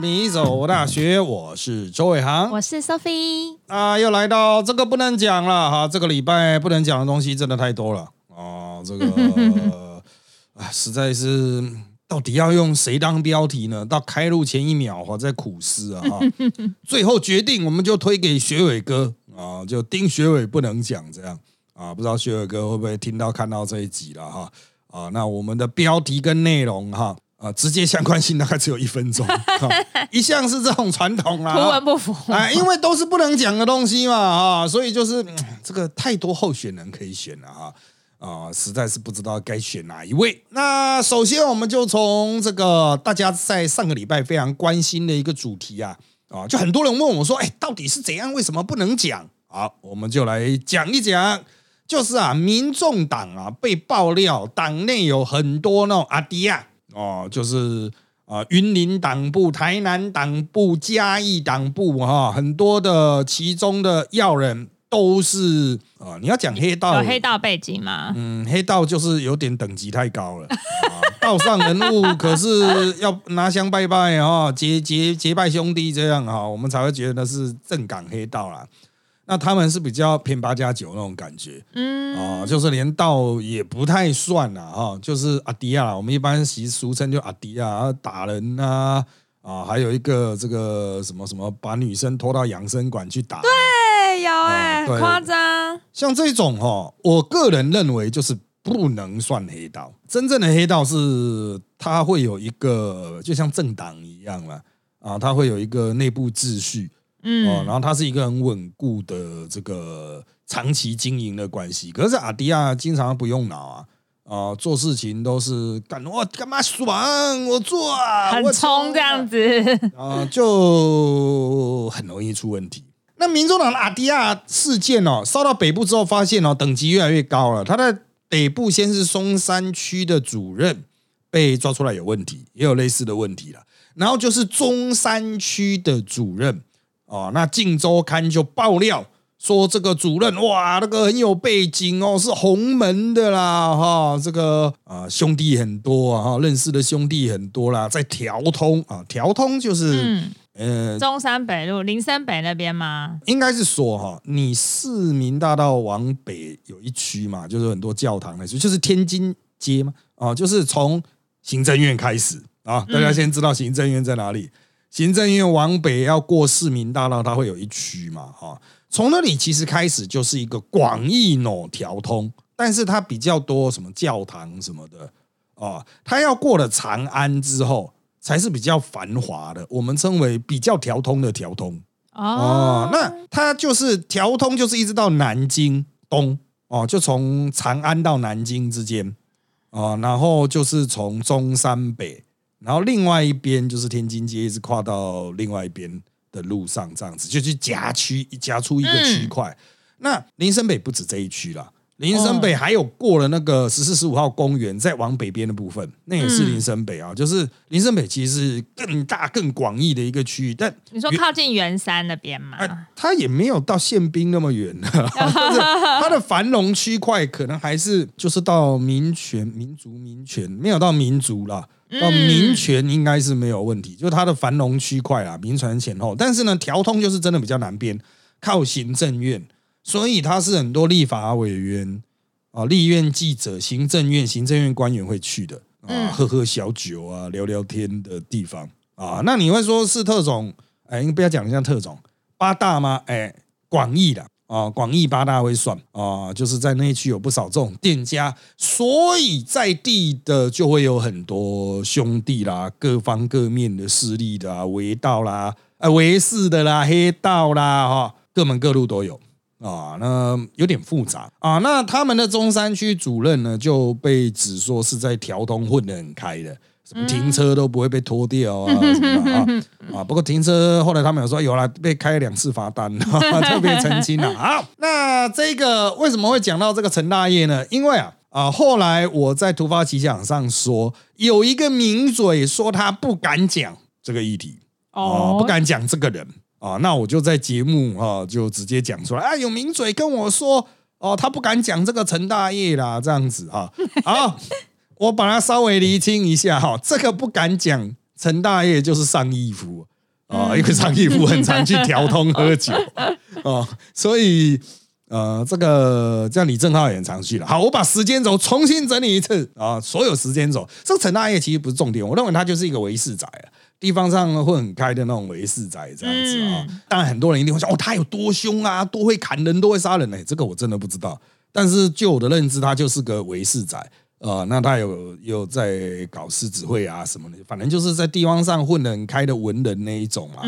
米走大学，我是周伟航，我是 Sophie 啊，又来到这个不能讲了哈，这个礼拜不能讲的东西真的太多了哦，这个 啊，实在是到底要用谁当标题呢？到开录前一秒我在苦思啊，最后决定我们就推给学伟哥啊，就丁学伟不能讲这样啊，不知道学伟哥会不会听到看到这一集了哈啊？那我们的标题跟内容哈。啊，直接相关性大概只有一分钟，一向是这种传统啊，图文不符啊，因为都是不能讲的东西嘛，啊，所以就是这个太多候选人可以选了哈，啊，实在是不知道该选哪一位。那首先我们就从这个大家在上个礼拜非常关心的一个主题啊，啊，就很多人问我说，哎，到底是怎样？为什么不能讲？好，我们就来讲一讲，就是啊，民众党啊被爆料党内有很多那种阿迪亚。哦，就是啊，云林党部、台南党部、嘉义党部哈，很多的其中的要人都是啊，你要讲黑道有黑道背景吗？嗯，黑道就是有点等级太高了，道上人物可是要拿香拜拜啊，结结结拜兄弟这样哈，我们才会觉得是正港黑道啦。那他们是比较偏八加九那种感觉，嗯，啊，就是连道也不太算了哈，就是阿迪亚，我们一般习俗称就阿迪亚打人呐，啊，还有一个这个什么什么把女生拖到养生馆去打，对，有哎，夸张。像这种哈，我个人认为就是不能算黑道，真正的黑道是它会有一个，就像政党一样了，啊，它会有一个内部秩序。嗯，哦，然后它是一个很稳固的这个长期经营的关系。可是阿迪亚经常不用脑啊，啊，做事情都是干我干嘛爽我做啊，很冲这样子啊，就很容易出问题。那民众党的阿迪亚事件哦，烧到北部之后，发现哦，等级越来越高了。他在北部先是松山区的主任被抓出来有问题，也有类似的问题了。然后就是中山区的主任。哦，那《镜周刊》就爆料说，这个主任哇，那个很有背景哦，是洪门的啦，哈，这个啊兄弟很多啊，哈，认识的兄弟很多啦，在调通啊，调通就是呃中山北路林森北那边吗？应该是说哈，你市民大道往北有一区嘛，就是很多教堂那区，就是天津街嘛，啊，就是从行政院开始啊，大家先知道行政院在哪里。行政院往北要过市民大道，它会有一区嘛？哈，从那里其实开始就是一个广义喏调通，但是它比较多什么教堂什么的啊，它要过了长安之后才是比较繁华的，我们称为比较调通的调通哦。那它就是调通，就是一直到南京东哦，就从长安到南京之间啊，然后就是从中山北。然后另外一边就是天津街，一直跨到另外一边的路上，这样子就去夹区夹出一个区块。那林森北不止这一区啦。林森北还有过了那个十四十五号公园，再往北边的部分，那也是林森北啊。就是林森北其实是更大更广义的一个区域。但你说靠近圆山那边吗？它也没有到宪兵那么远 它的繁荣区块可能还是就是到民权、民族、民权，没有到民族啦。到民权应该是没有问题，就是它的繁荣区块啊，民权前后。但是呢，调通就是真的比较难编，靠行政院，所以它是很多立法委员啊、立院记者、行政院、行政院官员会去的啊，喝喝小酒啊，聊聊天的地方啊。那你会说是特种？哎，不要讲像特种八大吗？哎，广义的。啊，广义八大会算啊，就是在那一区有不少这种店家，所以在地的就会有很多兄弟啦，各方各面的势力的啊，围道啦，啊，围事的啦，黑道啦，哈，各门各路都有啊，那有点复杂啊。那他们的中山区主任呢，就被指说是在调通混得很开的。停车都不会被拖掉啊什么啊啊！不过停车后来他们有说有了被开两次罚单，特别澄清了。好，那这个为什么会讲到这个陈大业呢？因为啊啊，后来我在突发奇想上说有一个名嘴说他不敢讲这个议题哦，不敢讲这个人啊，那我就在节目啊就直接讲出来啊，有名嘴跟我说哦，他不敢讲这个陈大业啦，这样子啊好。我把它稍微厘清一下哈，这个不敢讲，陈大业就是上义夫啊，因为张义夫很常去调通喝酒哦，所以呃，这个这样李正浩也很常去了。好，我把时间轴重新整理一次啊，所有时间轴，这个陈大业其实不是重点，我认为他就是一个维世仔啊，地方上会很开的那种维世仔这样子啊。当然很多人一定会说，哦，他有多凶啊，多会砍人，多会杀人呢？这个我真的不知道，但是就我的认知，他就是个维世仔。呃，那他有有在搞狮子会啊什么的，反正就是在地方上混得很开的文人那一种嘛。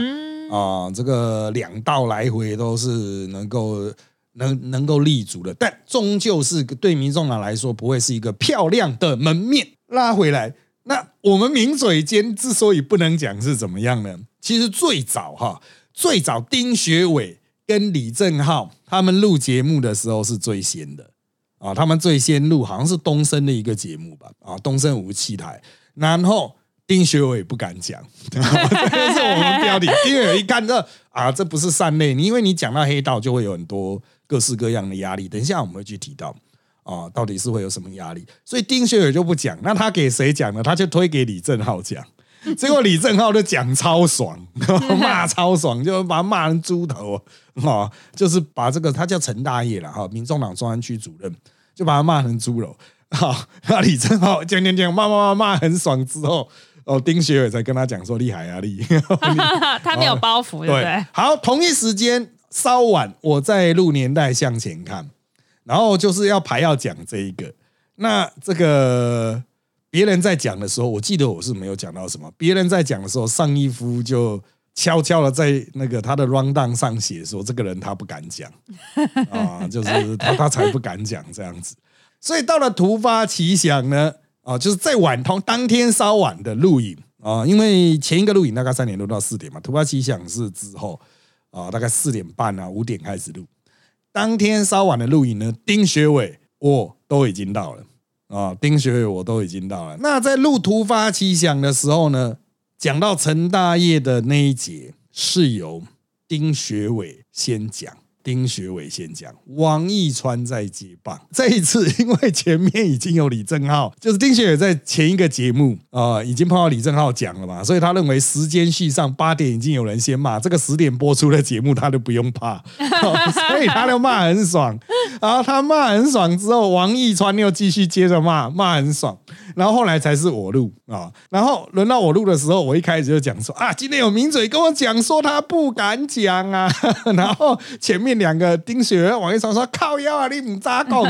啊，这个两道来回都是能够能能够立足的，但终究是对民众党来说不会是一个漂亮的门面。拉回来，那我们名嘴间之所以不能讲是怎么样呢？其实最早哈，最早丁学伟跟李正浩他们录节目的时候是最先的。啊，他们最先录好像是东升的一个节目吧？啊，东升武器台，然后丁学伟不敢讲，这是我们标题。丁学伟一看这啊，这不是善类，你因为你讲到黑道，就会有很多各式各样的压力。等一下我们会去提到啊，到底是会有什么压力？所以丁学伟就不讲，那他给谁讲呢？他就推给李正浩讲。结果李正浩就讲超爽，骂超爽，就把他骂成猪头啊！就是把这个他叫陈大业了哈，民众党中安区主任，就把他骂成猪肉。好，那李正浩讲讲讲骂骂骂骂很爽之后，哦，丁学伟才跟他讲说厉害啊厉害，他没有包袱，对不对？好，同一时间稍晚，我在录年代向前看，然后就是要排要讲这一个，那这个。别人在讲的时候，我记得我是没有讲到什么。别人在讲的时候，上一夫就悄悄的在那个他的 rundown 上写说：“这个人他不敢讲 啊，就是他他才不敢讲这样子。”所以到了突发奇想呢，啊，就是在晚通当天稍晚的录影啊，因为前一个录影大概三点多到四点嘛，突发奇想是之后啊，大概四点半啊五点开始录。当天稍晚的录影呢，丁学伟我都已经到了。啊，丁学伟我都已经到了。那在路突发奇想的时候呢，讲到陈大业的那一节是由丁学伟先讲。丁学伟先讲，王义川在接棒。这一次，因为前面已经有李正浩，就是丁学伟在前一个节目啊，已经碰到李正浩讲了嘛，所以他认为时间序上八点已经有人先骂，这个十点播出的节目他都不用怕，所以他就骂很爽。然后他骂很爽之后，王一川又继续接着骂，骂很爽。然后后来才是我录啊，然后轮到我录的时候，我一开始就讲说啊，今天有名嘴跟我讲说他不敢讲啊，然后前面。两个丁雪王一川说靠腰啊，你唔扎讲，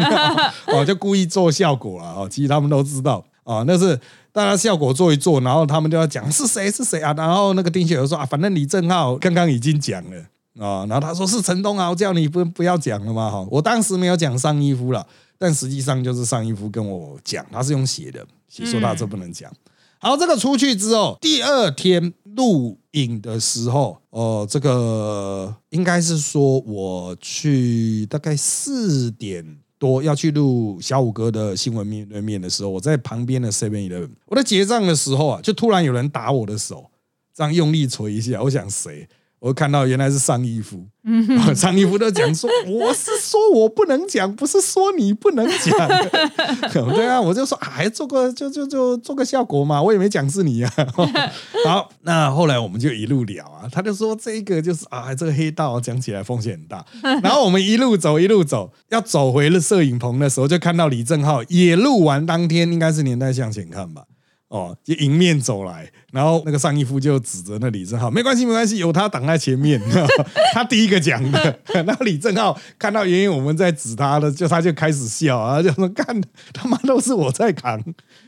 我，就故意做效果了哦。其实他们都知道啊，那是大家效果做一做，然后他们就要讲是谁是谁啊。然后那个丁雪说啊，反正李正浩刚刚已经讲了啊。然后他说是陈东豪叫你不不要讲了嘛哈。我当时没有讲上一夫了，但实际上就是上一夫跟我讲，他是用写的，写说他这不能讲。好，这个出去之后，第二天录影的时候，哦，这个应该是说我去大概四点多要去录小五哥的新闻面对面的时候，我在旁边的 Seven Eleven，我在结账的时候啊，就突然有人打我的手，这样用力捶一下，我想谁？我看到原来是上衣服，上衣服都讲说，我是说我不能讲，不是说你不能讲。对啊，我就说还做个就就就做个效果嘛，我也没讲是你啊。好，那后来我们就一路聊啊，他就说这个就是啊，这个黑道讲起来风险很大。然后我们一路走一路走，要走回了摄影棚的时候，就看到李正浩也录完当天应该是年代向前看吧。哦，就迎面走来，然后那个上一夫就指着那李正浩，没关系，没关系，有他挡在前面，他第一个讲的。那李正浩看到原因我们在指他的，就他就开始笑啊，就说干他妈都是我在扛，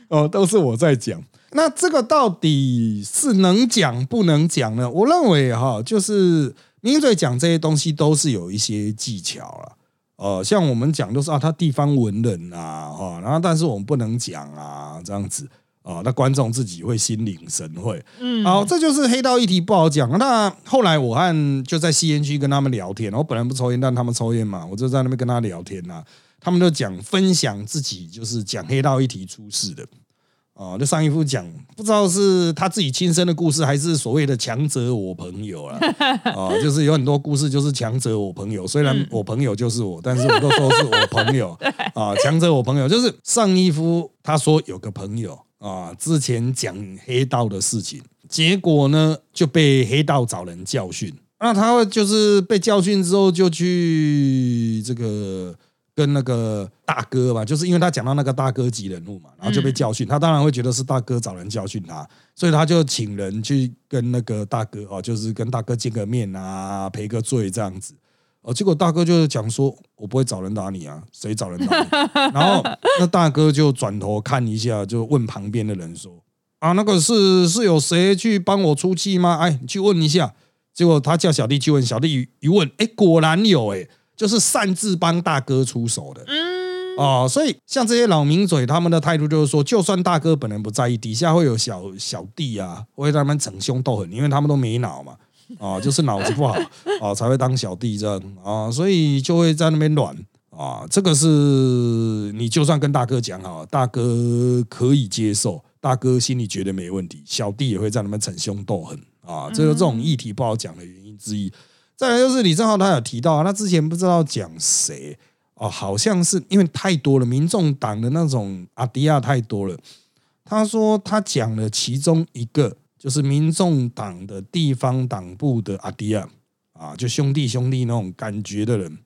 哦，都是我在讲。那这个到底是能讲不能讲呢？我认为哈，就是名嘴讲这些东西都是有一些技巧了。呃，像我们讲都是啊，他地方文人啊，哈，然后但是我们不能讲啊，这样子。啊，那观众自己会心领神会，嗯，好，这就是黑道议题不好讲。那后来我和就在吸烟区跟他们聊天，我本来不抽烟，但他们抽烟嘛，我就在那边跟他聊天呐。他们就讲分享自己就是讲黑道议题出事的，哦，就上一副讲不知道是他自己亲身的故事，还是所谓的强者我朋友啊，哦，就是有很多故事就是强者我朋友，虽然我朋友就是我，但是我都说是我朋友 啊，强者我朋友就是上一夫他说有个朋友。啊，之前讲黑道的事情，结果呢就被黑道找人教训。那他就是被教训之后，就去这个跟那个大哥嘛，就是因为他讲到那个大哥级人物嘛，然后就被教训。他当然会觉得是大哥找人教训他，所以他就请人去跟那个大哥哦，就是跟大哥见个面啊，赔个罪这样子。哦，结果大哥就是讲说，我不会找人打你啊，谁找人打你？然后那大哥就转头看一下，就问旁边的人说：“啊，那个是是有谁去帮我出气吗？哎，你去问一下。”结果他叫小弟去问，小弟一问，哎，果然有，哎，就是擅自帮大哥出手的。嗯，哦，所以像这些老名嘴，他们的态度就是说，就算大哥本人不在意，底下会有小小弟啊，会他们逞凶斗狠，因为他们都没脑嘛。啊，就是脑子不好啊，才会当小弟这样啊，所以就会在那边软啊。这个是你就算跟大哥讲好，大哥可以接受，大哥心里觉得没问题，小弟也会在那边逞凶斗狠啊。这个这种议题不好讲的原因之一。再来就是李正浩他有提到，他之前不知道讲谁哦，好像是因为太多了，民众党的那种阿迪亚太多了。他说他讲了其中一个。就是民众党的地方党部的阿迪亚啊，就兄弟兄弟那种感觉的人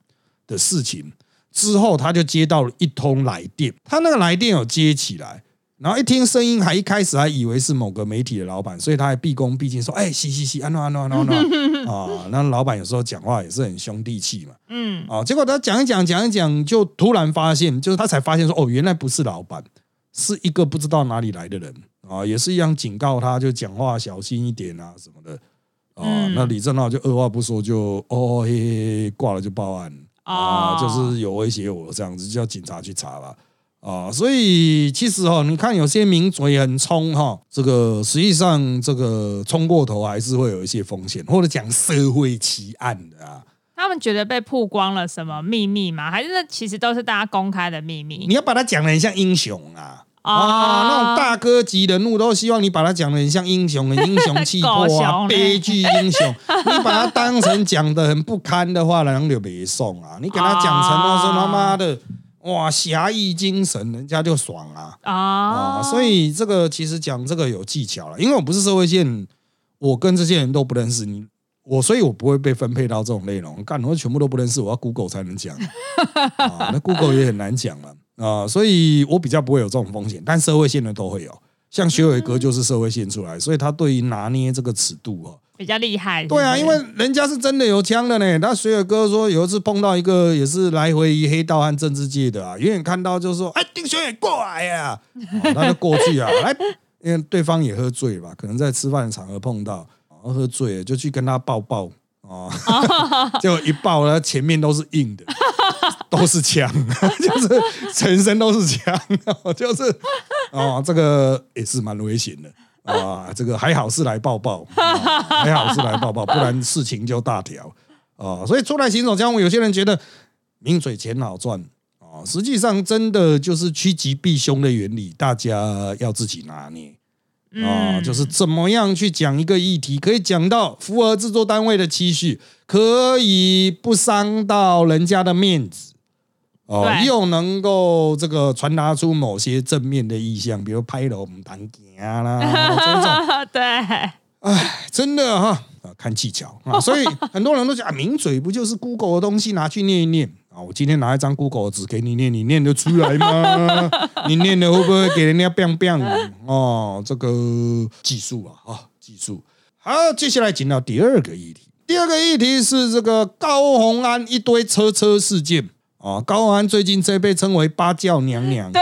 的事情之后，他就接到了一通来电，他那个来电有接起来，然后一听声音，还一开始还以为是某个媒体的老板，所以他还毕恭毕敬说：“哎，嘻嘻嘻，安诺安诺安诺 啊。”那老板有时候讲话也是很兄弟气嘛，嗯，啊，结果他讲一讲讲一讲，就突然发现，就是他才发现说：“哦，原来不是老板，是一个不知道哪里来的人。”啊，也是一样警告他，就讲话小心一点啊什么的啊。那李正浩就二话不说就哦嘿嘿嘿挂了就报案啊，就是有威胁我这样子，叫警察去查吧啊。所以其实哈，你看有些名嘴很冲哈，这个实际上这个冲过头还是会有一些风险，或者讲社会奇案的啊。他们觉得被曝光了什么秘密吗？还是其实都是大家公开的秘密？你要把它讲的很像英雄啊。啊，那种大哥级人物都希望你把他讲的很像英雄，很英雄气魄啊，悲剧英雄。你把他当成讲的很不堪的话，人就别送啊。你给他讲成都是他妈的哇侠义精神，人家就爽啊啊！所以这个其实讲这个有技巧了，因为我不是社会线，我跟这些人都不认识你，我所以我不会被分配到这种内容。干，我全部都不认识，我要 Google 才能讲 啊，那 Google 也很难讲了。啊，所以我比较不会有这种风险，但社会线的都会有，像学伟哥就是社会线出来，所以他对于拿捏这个尺度哦比较厉害。对啊，因为人家是真的有枪的呢。那学伟哥说有一次碰到一个也是来回于黑道和政治界的啊，远远看到就说：“哎，丁学伟过来呀！”他就过去啊，来，因为对方也喝醉吧，可能在吃饭的场合碰到，喝醉了就去跟他抱抱啊，就一抱呢，前面都是硬的。都是枪，就是全身都是枪，就是哦，这个也是蛮危险的啊。这个还好是来抱抱，还好是来抱抱，不然事情就大条啊。所以出来行走江湖，有些人觉得名嘴钱好赚啊，实际上真的就是趋吉避凶的原理，大家要自己拿捏啊。就是怎么样去讲一个议题，可以讲到符合制作单位的期许，可以不伤到人家的面子。哦，又能够这个传达出某些正面的意向，比如拍楼唔谈行啦，这种对，哎，真的哈啊，看技巧啊，所以很多人都讲啊，名嘴不就是 Google 的东西拿去念一念啊？我今天拿一张 Google 纸给你念，你念得出来吗？你念的会不会给人家 biang biang 哦？这个技术啊，啊，技术。好，接下来进到第二个议题，第二个议题是这个高红安一堆车车事件。哦，高安最近这被称为“八教娘娘”，对，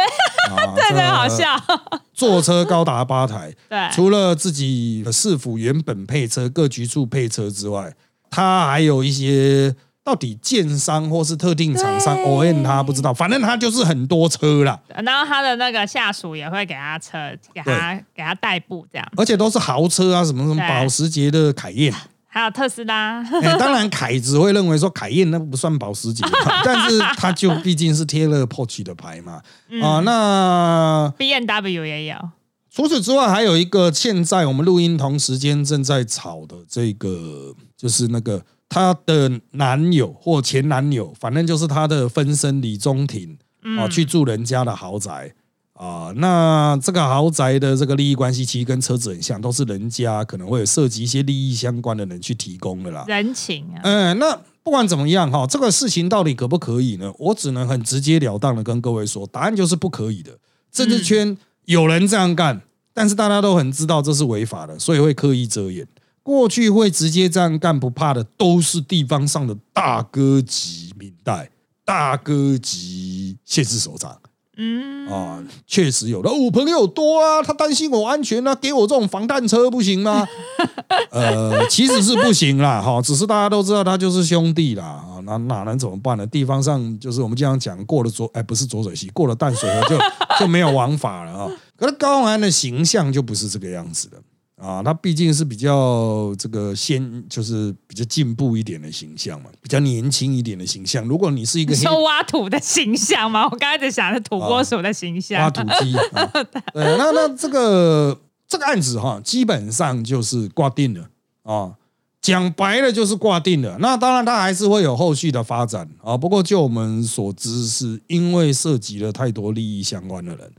对对，好笑。坐车高达八台，对，除了自己市府原本配车、各局处配车之外，他还有一些到底建商或是特定厂商 O N 他不知道，反正他就是很多车啦。然后他的那个下属也会给他车，给他给他代步这样，而且都是豪车啊，什么什么保时捷的凯宴。还有特斯拉，当然凯子会认为说凯宴那不算保时捷，但是他就毕竟是贴了 Porsche 的牌嘛。啊，那 B N W 也有。除此之外，还有一个现在我们录音同时间正在炒的这个，就是那个他的男友或前男友，反正就是她的分身李宗廷啊，去住人家的豪宅。啊，那这个豪宅的这个利益关系其实跟车子很像，都是人家可能会有涉及一些利益相关的人去提供的啦。人情啊，嗯，那不管怎么样哈，这个事情到底可不可以呢？我只能很直截了当的跟各位说，答案就是不可以的。政治圈有人这样干，但是大家都很知道这是违法的，所以会刻意遮掩。过去会直接这样干不怕的，都是地方上的大哥级明代、大哥级县市首长。嗯，啊，确实有的。我朋友多啊，他担心我安全啊，给我这种防弹车不行吗？呃，其实是不行啦，哈，只是大家都知道他就是兄弟啦，啊，那哪能怎么办呢？地方上就是我们经常讲过了浊，哎，不是浊水溪，过了淡水河就 就没有王法了啊。可是高鸿安的形象就不是这个样子的。啊，他毕竟是比较这个先，就是比较进步一点的形象嘛，比较年轻一点的形象。如果你是一个说挖土的形象吗？我刚才在想是土拨鼠的形象，挖土机。对，那那这个这个案子哈，基本上就是挂定了啊。讲白了就是挂定了。那当然，他还是会有后续的发展啊。不过就我们所知，是因为涉及了太多利益相关的人。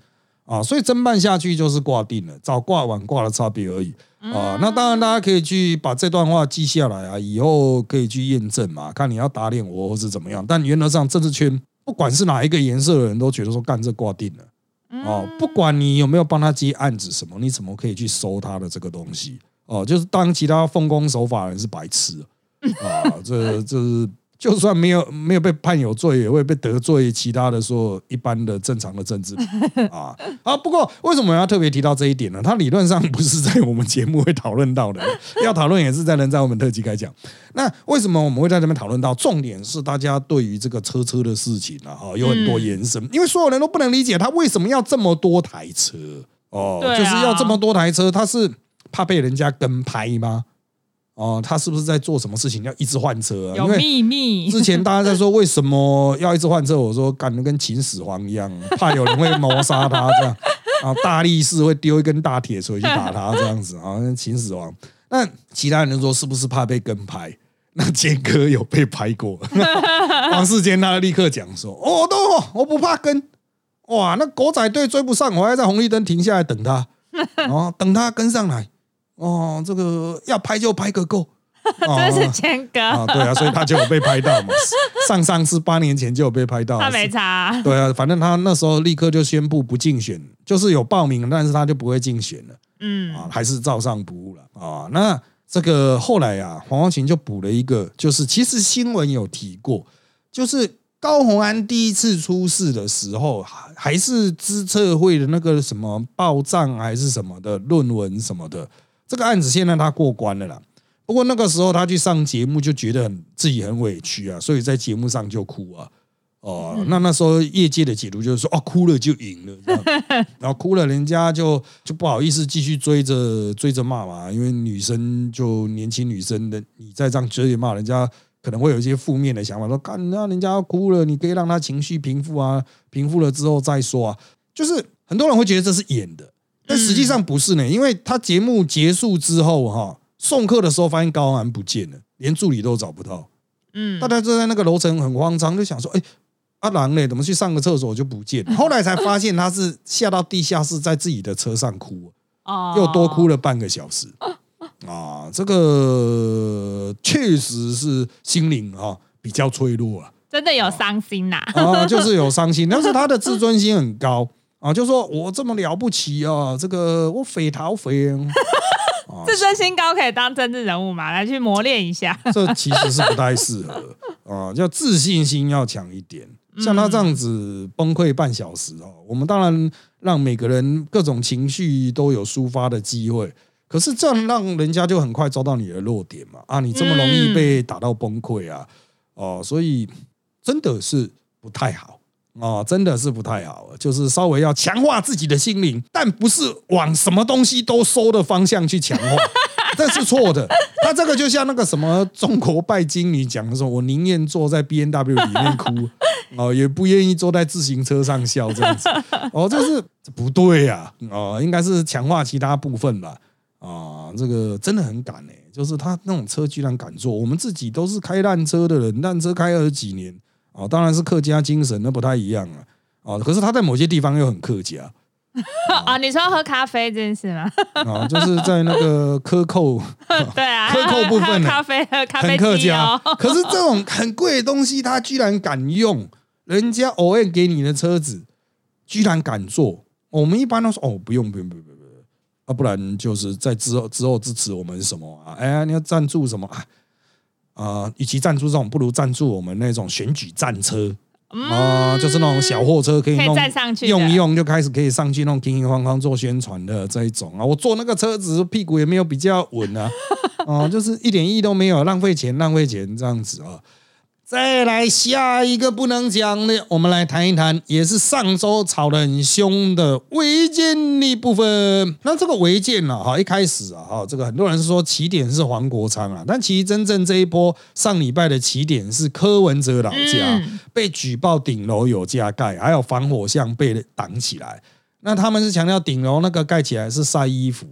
啊，所以侦办下去就是挂定了，早挂晚挂的差别而已啊。那当然，大家可以去把这段话记下来啊，以后可以去验证嘛，看你要打脸我或是怎么样。但原则上，政治圈不管是哪一个颜色的人都觉得说干这挂定了哦，不管你有没有帮他接案子什么，你怎么可以去收他的这个东西哦？就是当其他奉公守法人是白痴啊，这这是。就算没有没有被判有罪，也会被得罪其他的说一般的正常的政治 啊啊！不过为什么要特别提到这一点呢？它理论上不是在我们节目会讨论到的，要讨论也是在人在我们特辑开讲。那为什么我们会在这边讨论到？重点是大家对于这个车车的事情啊，哈，有很多延伸，因为所有人都不能理解他为什么要这么多台车哦，就是要这么多台车，他是怕被人家跟拍吗？哦，他是不是在做什么事情要一直换车？有秘密。之前大家在说为什么要一直换车，我说干的跟秦始皇一样，怕有人会谋杀他这样，啊大力士会丢一根大铁锤去打他这样子啊，秦始皇。那其他人说是不是怕被跟拍？那坚哥有被拍过，王世坚他立刻讲说：“哦，都我不怕跟，哇，那狗仔队追不上，我还在红绿灯停下来等他，哦，等他跟上来。”哦，这个要拍就拍个够，这是谦哥啊，对啊，所以他就有被拍到嘛。上上次八年前就有被拍到，他没查。对啊，反正他那时候立刻就宣布不竞选，就是有报名，但是他就不会竞选了。嗯，啊，还是照上不误了啊。那这个后来啊，黄光琴就补了一个，就是其实新闻有提过，就是高鸿安第一次出事的时候，还是资策会的那个什么报账还是什么的论文什么的。这个案子现在他过关了啦，不过那个时候他去上节目就觉得很自己很委屈啊，所以在节目上就哭啊，哦，那那时候业界的解读就是说，哦，哭了就赢了，然后哭了人家就就不好意思继续追着追着骂嘛，因为女生就年轻女生的，你再这样追着骂人家，可能会有一些负面的想法，说干那人家哭了，你可以让他情绪平复啊，平复了之后再说啊，就是很多人会觉得这是演的。但实际上不是呢，因为他节目结束之后哈，送客的时候发现高安不见了，连助理都找不到。嗯，大家就在那个楼层很慌张，就想说：“哎，阿郎呢？怎么去上个厕所就不见？” 后来才发现他是下到地下室，在自己的车上哭，哦，又多哭了半个小时。啊，这个确实是心灵啊比较脆弱啊，真的有伤心呐。啊，就是有伤心，但是他的自尊心很高。啊，就说我这么了不起啊，这个我匪逃匪，自尊心高可以当政治人物嘛？来去磨练一下，这其实是不太适合啊，要自信心要强一点。像他这样子崩溃半小时哦，我们当然让每个人各种情绪都有抒发的机会，可是这样让人家就很快遭到你的弱点嘛？啊，你这么容易被打到崩溃啊？哦，所以真的是不太好。哦，真的是不太好，就是稍微要强化自己的心灵，但不是往什么东西都收的方向去强化，这是错的。他这个就像那个什么中国拜金女讲的说：“我宁愿坐在 B N W 里面哭，哦，也不愿意坐在自行车上笑。”这样子，哦，这是不对呀，哦，应该是强化其他部分吧。啊，这个真的很敢哎，就是他那种车居然敢坐，我们自己都是开烂车的人，烂车开二十几年。哦，当然是客家精神，那不太一样啊。哦，可是他在某些地方又很客家啊，你说喝咖啡这件事吗？啊，就是在那个 克扣 对啊，克扣部分呢还有咖啡喝咖啡很客家哦，，可是这种很贵的东西，他居然敢用，人家 O N 给你的车子，居然敢坐。我们一般都说哦，不用不用不用不用不用，啊，不然就是在之后之后支持我们什么啊？哎呀，你要赞助什么啊？啊，与其赞助这种，不如赞助我们那种选举战车啊，就是那种小货车可以嗯可以弄上去用一用就开始可以上去那种叮叮哐哐做宣传的这一种啊。我坐那个车子屁股也没有比较稳啊，哦、就是一点意义都没有，浪费钱浪费钱这样子啊。再来下一个不能讲的，我们来谈一谈，也是上周吵得很凶的违建的部分。那这个违建呢，哈，一开始啊，哈，这个很多人是说起点是黄国昌啊，但其实真正这一波上礼拜的起点是柯文哲老家、嗯被举报顶楼有加盖，还有防火巷被挡起来。那他们是强调顶楼那个盖起来是晒衣服，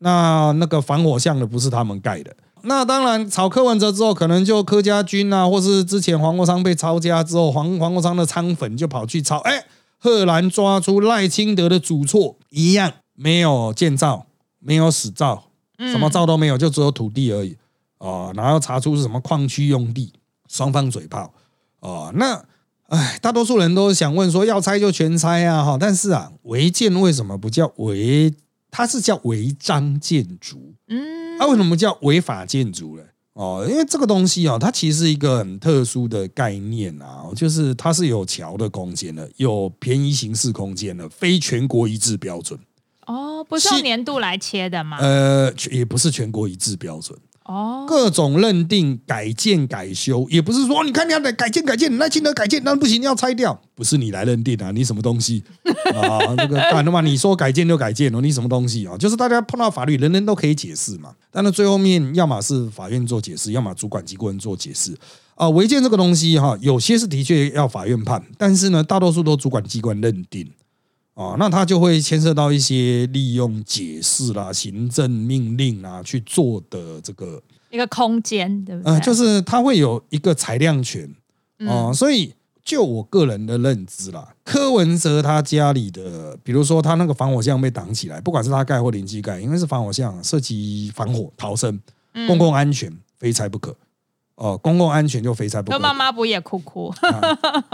那那个防火巷的不是他们盖的。那当然，炒柯文哲之后，可能就柯家军啊，或是之前黄国昌被抄家之后，黄黄国昌的仓粉就跑去抄，哎，赫然抓出赖清德的主错，一样没有建造，没有死造，什么造都没有，就只有土地而已哦。然后查出是什么矿区用地，双方嘴炮哦。那哎，大多数人都想问说，要拆就全拆啊，哈。但是啊，违建为什么不叫违？它是叫违章建筑。嗯，它、为什么叫违法建筑呢？哦，因为这个东西哦，它其实是一个很特殊的概念啊，就是它是有桥的空间的，有便宜形式空间的，非全国一致标准。哦，不是用年度来切的吗？呃，也不是全国一致标准，哦，各种认定改建改修，也不是说你看你要改建改建，你那清德改建那不行，要拆掉，不是你来认定啊，你什么东西 啊？这个干的嘛，你说改建就改建哦，你什么东西啊？就是大家碰到法律，人人都可以解释嘛，但是最后面要么是法院做解释，要么主管机关做解释。啊，违建这个东西哈，有些是的确要法院判，但是呢，大多数都主管机关认定。哦，那他就会牵涉到一些利用解释啦、行政命令啊去做的这个一个空间，对不对？呃，就是他会有一个裁量权哦、嗯所以就我个人的认知啦，柯文哲他家里的，比如说他那个防火巷被挡起来，不管是他盖或邻居盖，因为是防火巷，涉及防火逃生、嗯公共安全，非拆不可。哦，公共安全就非拆不可。他妈妈不也哭哭？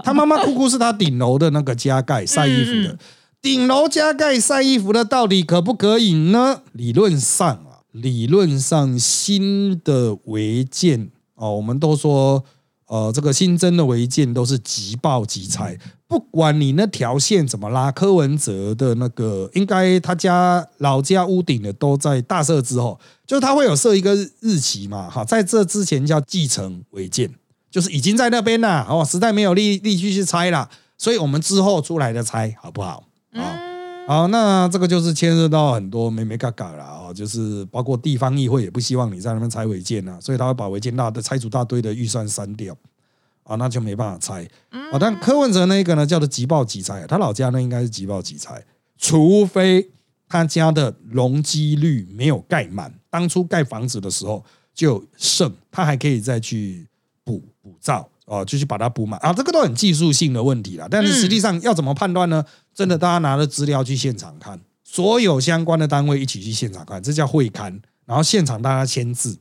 他妈妈哭哭是他顶楼的那个加盖晒衣服的嗯，顶楼加盖晒衣服的到底可不可以呢？理论上啊，理论上新的违建哦，我们都说呃，这个新增的违建都是即报即拆，不管你那条线怎么拉，柯文哲的那个应该他家老家屋顶的都在大赦之后，就是他会有设一个日期嘛，哈，在这之前叫继承违建。就是已经在那边啦，哦，实在没有力力气去拆啦，所以我们之后出来的拆好不好？啊、好，那这个就是牵涉到很多没没嘎嘎啦，啊，就是包括地方议会也不希望你在那边拆违建啊，所以他会把违建大的拆除大堆的预算删掉，啊，那就没办法拆。啊，但柯文哲那个呢，叫做急报急拆，他老家呢应该是急报急拆，除非他家的容积率没有盖满，当初盖房子的时候就剩，他还可以再去补补造哦，就去把它补满啊，这个都很技术性的问题啦。但是实际上要怎么判断呢？真的，大家拿着资料去现场看，所有相关的单位一起去现场看，这叫会刊，然后现场大家签字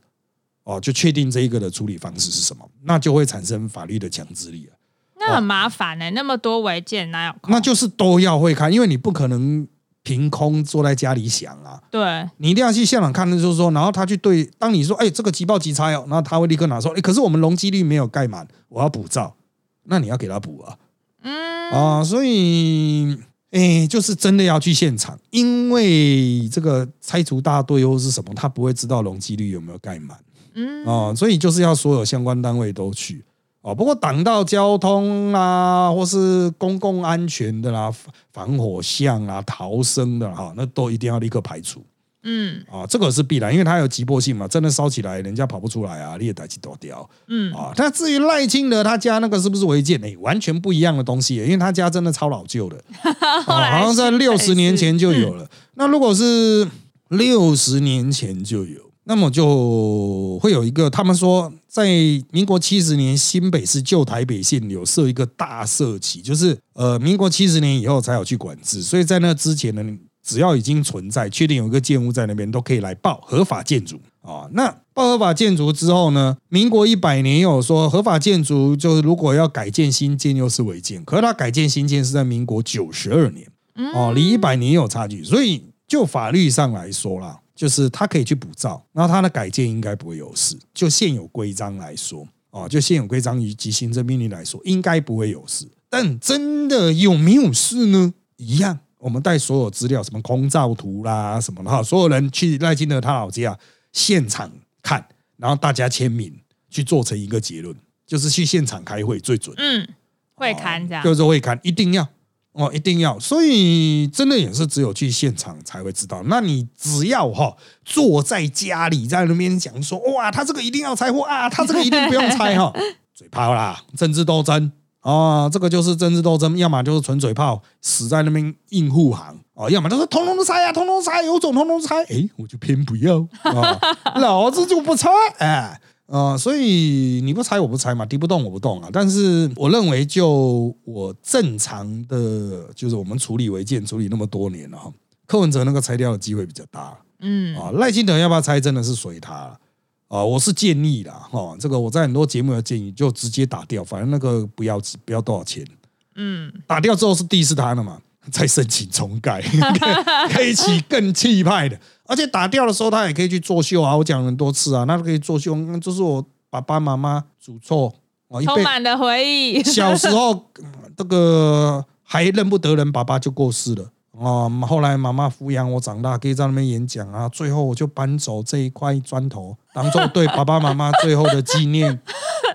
哦，就确定这一个的处理方式是什么，那就会产生法律的强制力了。那很麻烦呢、那么多违建哪有？那就是都要会看，因为你不可能凭空坐在家里想啊，对，你一定要去现场看的，就是说，然后他去对，当你说，哎、这个急报急拆哦，然后他会立刻拿说，哎、可是我们容积率没有盖满，我要补照，那你要给他补啊，嗯，啊，所以，哎、就是真的要去现场，因为这个拆除大队或是什么，他不会知道容积率有没有盖满，嗯啊，所以就是要所有相关单位都去。哦，不过挡道交通啦，或是公共安全的啦、防火巷啊、逃生的哈，那都一定要立刻排除。嗯啊，这个是必然，因为它有急迫性嘛，真的烧起来，人家跑不出来啊，你也逮起多掉嗯，啊。那至于赖清德他家那个是不是违建？哎，完全不一样的东西耶，因为他家真的超老旧的，啊好像在六十年前就有嗯了。那如果是六十年前就有，那么就会有一个，他们说在民国七十年，新北市旧台北县有设一个大社企，就是呃，民国七十年以后才有去管制，所以在那之前呢，只要已经存在，确定有一个建物在那边，都可以来报合法建筑啊。那报合法建筑之后呢，民国一百年有说合法建筑，就是如果要改建新建又是违建，可是它改建新建是在民国九十二年哦，离一百年有差距，所以就法律上来说啦。就是他可以去补造，然后他的改建应该不会有事。就现有规章来说，哦，就现有规章以及行政命令来说，应该不会有事。但真的有没有事呢？一样，我们带所有资料，什么空照图啦，什么的哈，所有人去赖清德他老家现场看，然后大家签名去做成一个结论，就是去现场开会最准。嗯，会看这样，就是会看，一定要。哦，一定要，所以真的也是只有去现场才会知道。那你只要哈坐在家里在那边讲说，哇，他这个一定要拆，或啊，他这个一定不用拆哈，嘴炮啦，政治斗争啊，这个就是政治斗争，要么就是纯嘴炮，死在那边硬护航啊，要么就是通通都拆呀，通通拆，有种通通拆，哎，我就偏不要啊，老子就不拆，哎。啊，所以你不拆我不拆嘛，敌不动我不动啊。但是我认为，就我正常的，就是我们处理违建处理那么多年了哈，柯文哲那个拆掉的机会比较大。嗯，啊，赖清德要不要拆，真的是随他啊。我是建议啦，哈，这个我在很多节目有建议，就直接打掉，反正那个不要不要多少钱。嗯，打掉之后是第四他了嘛，再申请重盖，可以起更气派的。而且打掉的时候，他也可以去作秀啊！我讲很多次啊，那可以作秀，就是我爸爸妈妈祖错啊，充满的回忆。小时候这个还认不得人，爸爸就过世了啊。后来妈妈抚养我长大，可以在那边演讲啊。最后我就搬走这一块砖头，当做对爸爸妈妈最后的纪念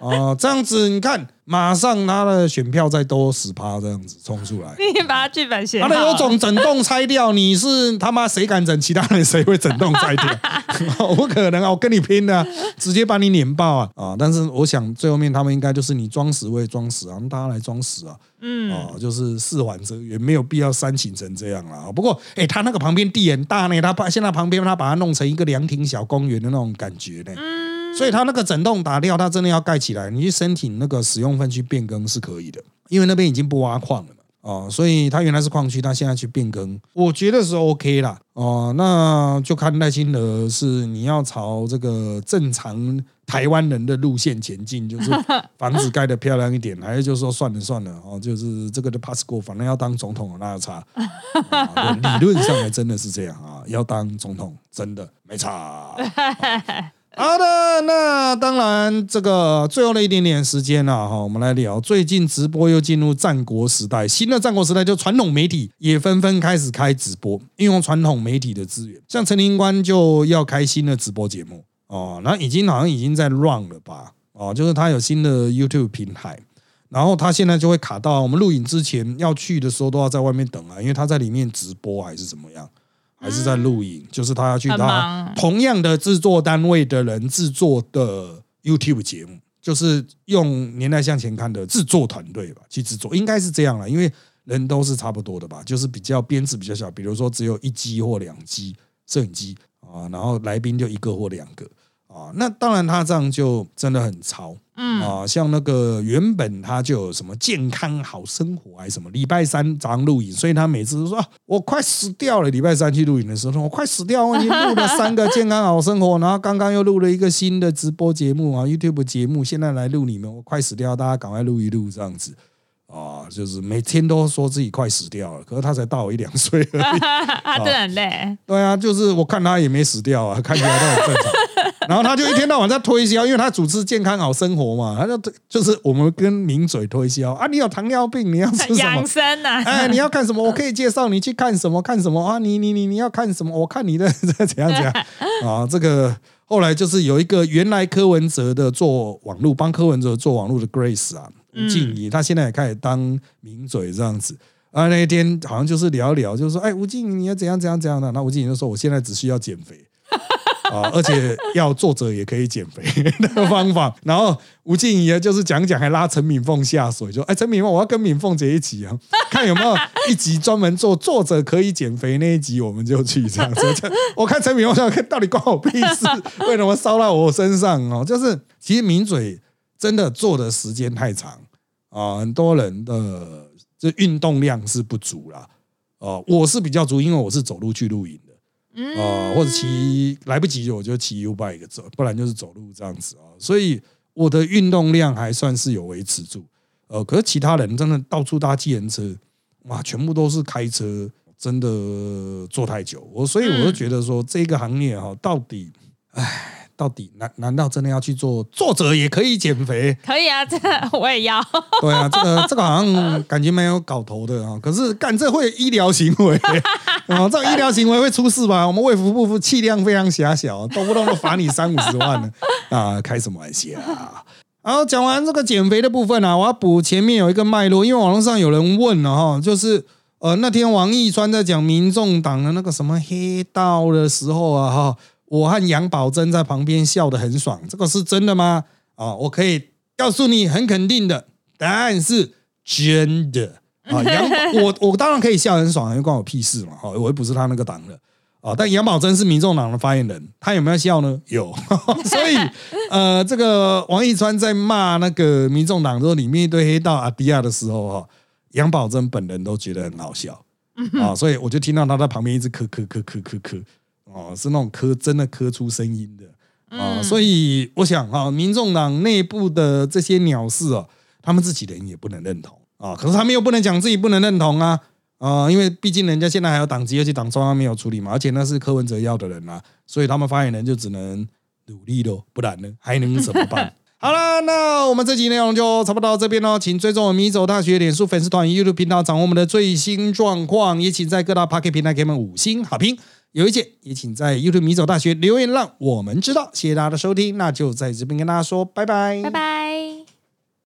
啊。这样子你看。马上他的选票再多十趴这样子冲出来，你把他剧本写好。他有种整栋拆掉，你是他妈谁敢整？其他人谁会整栋拆掉？不可能啊！我跟你拼啊，直接把你碾爆啊！啊！但是我想最后面他们应该就是你装死我也装死啊，大家来装死啊！嗯，啊，就是四缓则圆，没有必要煽情成这样啊。不过，哎，他那个旁边地很大呢，他把现在旁边他把它弄成一个凉亭小公园的那种感觉呢。嗯。所以他那个整栋打掉，他真的要盖起来，你去申请那个使用分去变更是可以的，因为那边已经不挖矿了嘛，哦，所以他原来是矿区，他现在去变更，我觉得是 OK 啦，哦，那就看赖清德是你要朝这个正常台湾人的路线前进，就是 房子盖得漂亮一点，还是就说算了算了，哦，就是这个就 pass 过，反正要当总统那差，理论上还真的是这样啊，要当总统真的没差。好的，那当然，这个最后的一点点时间了哈，我们来聊最近直播又进入战国时代，新的战国时代就传统媒体也纷纷开始开直播，运用传统媒体的资源，像陈林官就要开新的直播节目哦，那已经好像已经在 run 了吧？哦，就是他有新的 YouTube 平台，然后他现在就会卡到我们录影之前要去的时候都要在外面等啊，因为他在里面直播还是怎么样。还是在录影，就是他要去他同样的制作单位的人制作的 YouTube 节目，就是用年代向前看的制作团队吧去制作，应该是这样了，因为人都是差不多的吧，就是比较编制比较小，比如说只有一机或两机摄影机啊，然后来宾就一个或两个。啊，那当然，他这样就真的很潮，嗯啊，像那个原本他就有什么健康好生活还是什么，礼拜三早上录影，所以他每次都说我快死掉了。礼拜三去录影的时候，我快死掉，我已经录了三个健康好生活，然后刚刚又录了一个新的直播节目啊，YouTube 节目，现在来录你们，我快死掉，大家赶快录一录这样子啊，就是每天都说自己快死掉了，可是他才大我一两岁而已，他真的很累。对啊，就是我看他也没死掉啊，看起来都很正常。然后他就一天到晚在推销，因为他主持健康好生活嘛，他就就是我们跟名嘴推销啊，你有糖尿病，你要吃什么？养生啊！哎，你要看什么？我可以介绍你去看什么？看什么啊？你你你你要看什么？我看你的怎样怎样啊？这个后来就是有一个原来柯文哲的做网络帮柯文哲做网络的 Grace 啊，吴静怡，他现在也开始当名嘴这样子啊。那一天好像就是聊聊，就是说，哎，吴静怡你要怎样怎样怎样的？那吴静怡就说，我现在只需要减肥。啊，而且要作者也可以减肥的方法。然后吴静怡就是讲讲，还拉陈敏凤下水，说：“哎，陈敏凤，我要跟敏凤姐一起啊，看有没有一集专门做作者可以减肥那一集，我们就去这样子。我看陈敏凤说看到底关我屁事，为什么烧到我身上哦？就是其实抿嘴真的做的时间太长啊，很多人的这运动量是不足啦。哦，我是比较足，因为我是走路去露营的。”啊，或者骑来不及我就骑 U bike 走，不然就是走路这样子啊。所以我的运动量还算是有维持住。呃，可是其他人真的到处搭计程车，哇，全部都是开车，真的坐太久。我所以我就觉得说这个行业哈，到底，唉。到底难难道真的要去做作者也可以减肥？可以啊，这个我也要。对啊，这个这个好像感觉没有搞头的啊。可是干这会医疗行为啊，这医疗行为会出事吧？我们卫福部气量非常狭小，动不动都罚你三五十万呢啊！开什么玩笑？好，讲完这个减肥的部分啊，我要补前面有一个脉络，因为网络上有人问了哈，就是呃那天王毅川在讲民众党的那个什么黑道的时候啊哈。我和杨宝珍在旁边笑得很爽，这个是真的吗？啊，我可以告诉你很肯定的答案是真的啊。杨我我当然可以笑很爽，因为关我屁事嘛。哈，我又不是他那个党的啊。但杨宝珍是民众党的发言人，他有没有笑呢？有。所以 呃，这个王一川在骂那个民众党说里面一堆黑道阿迪亚的时候哈，杨宝珍本人都觉得很好笑啊。所以我就听到他在旁边一直咳咳咳咳咳咳。哦，是那种咳，真的咳出声音的啊，所以我想啊，民众党内部的这些鸟事啊，他们自己人也不能认同啊，可是他们又不能讲自己不能认同啊啊，因为毕竟人家现在还有党籍，而且党中央没有处理嘛，而且那是柯文哲要的人啊，所以他们发言人就只能努力喽，不然呢还能怎么办？好了，那我们这集内容就差不多到这边喽，请追踪我们米走大学脸书粉丝团、YouTube 频道，掌握我们的最新状况，也请在各大 p o c k e t 平台给我们五星好评。有意见也请在 YouTube 米走大学留言，让我们知道。谢谢大家的收听，那就在这边跟大家说拜拜，拜拜。